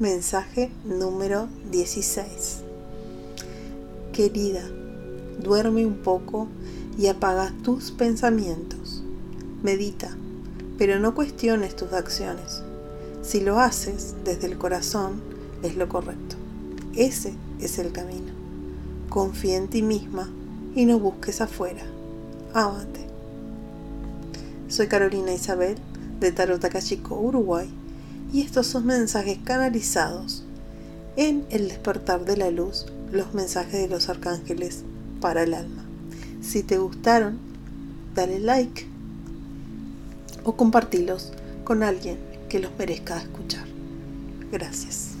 Mensaje número 16. Querida, duerme un poco y apaga tus pensamientos. Medita, pero no cuestiones tus acciones. Si lo haces desde el corazón, es lo correcto. Ese es el camino. Confía en ti misma y no busques afuera. Ámate. Soy Carolina Isabel de Tarot Akashiko, Uruguay, y estos son mensajes canalizados en el despertar de la luz, los mensajes de los arcángeles para el alma. Si te gustaron, dale like o compartilos con alguien que los merezca escuchar. Gracias.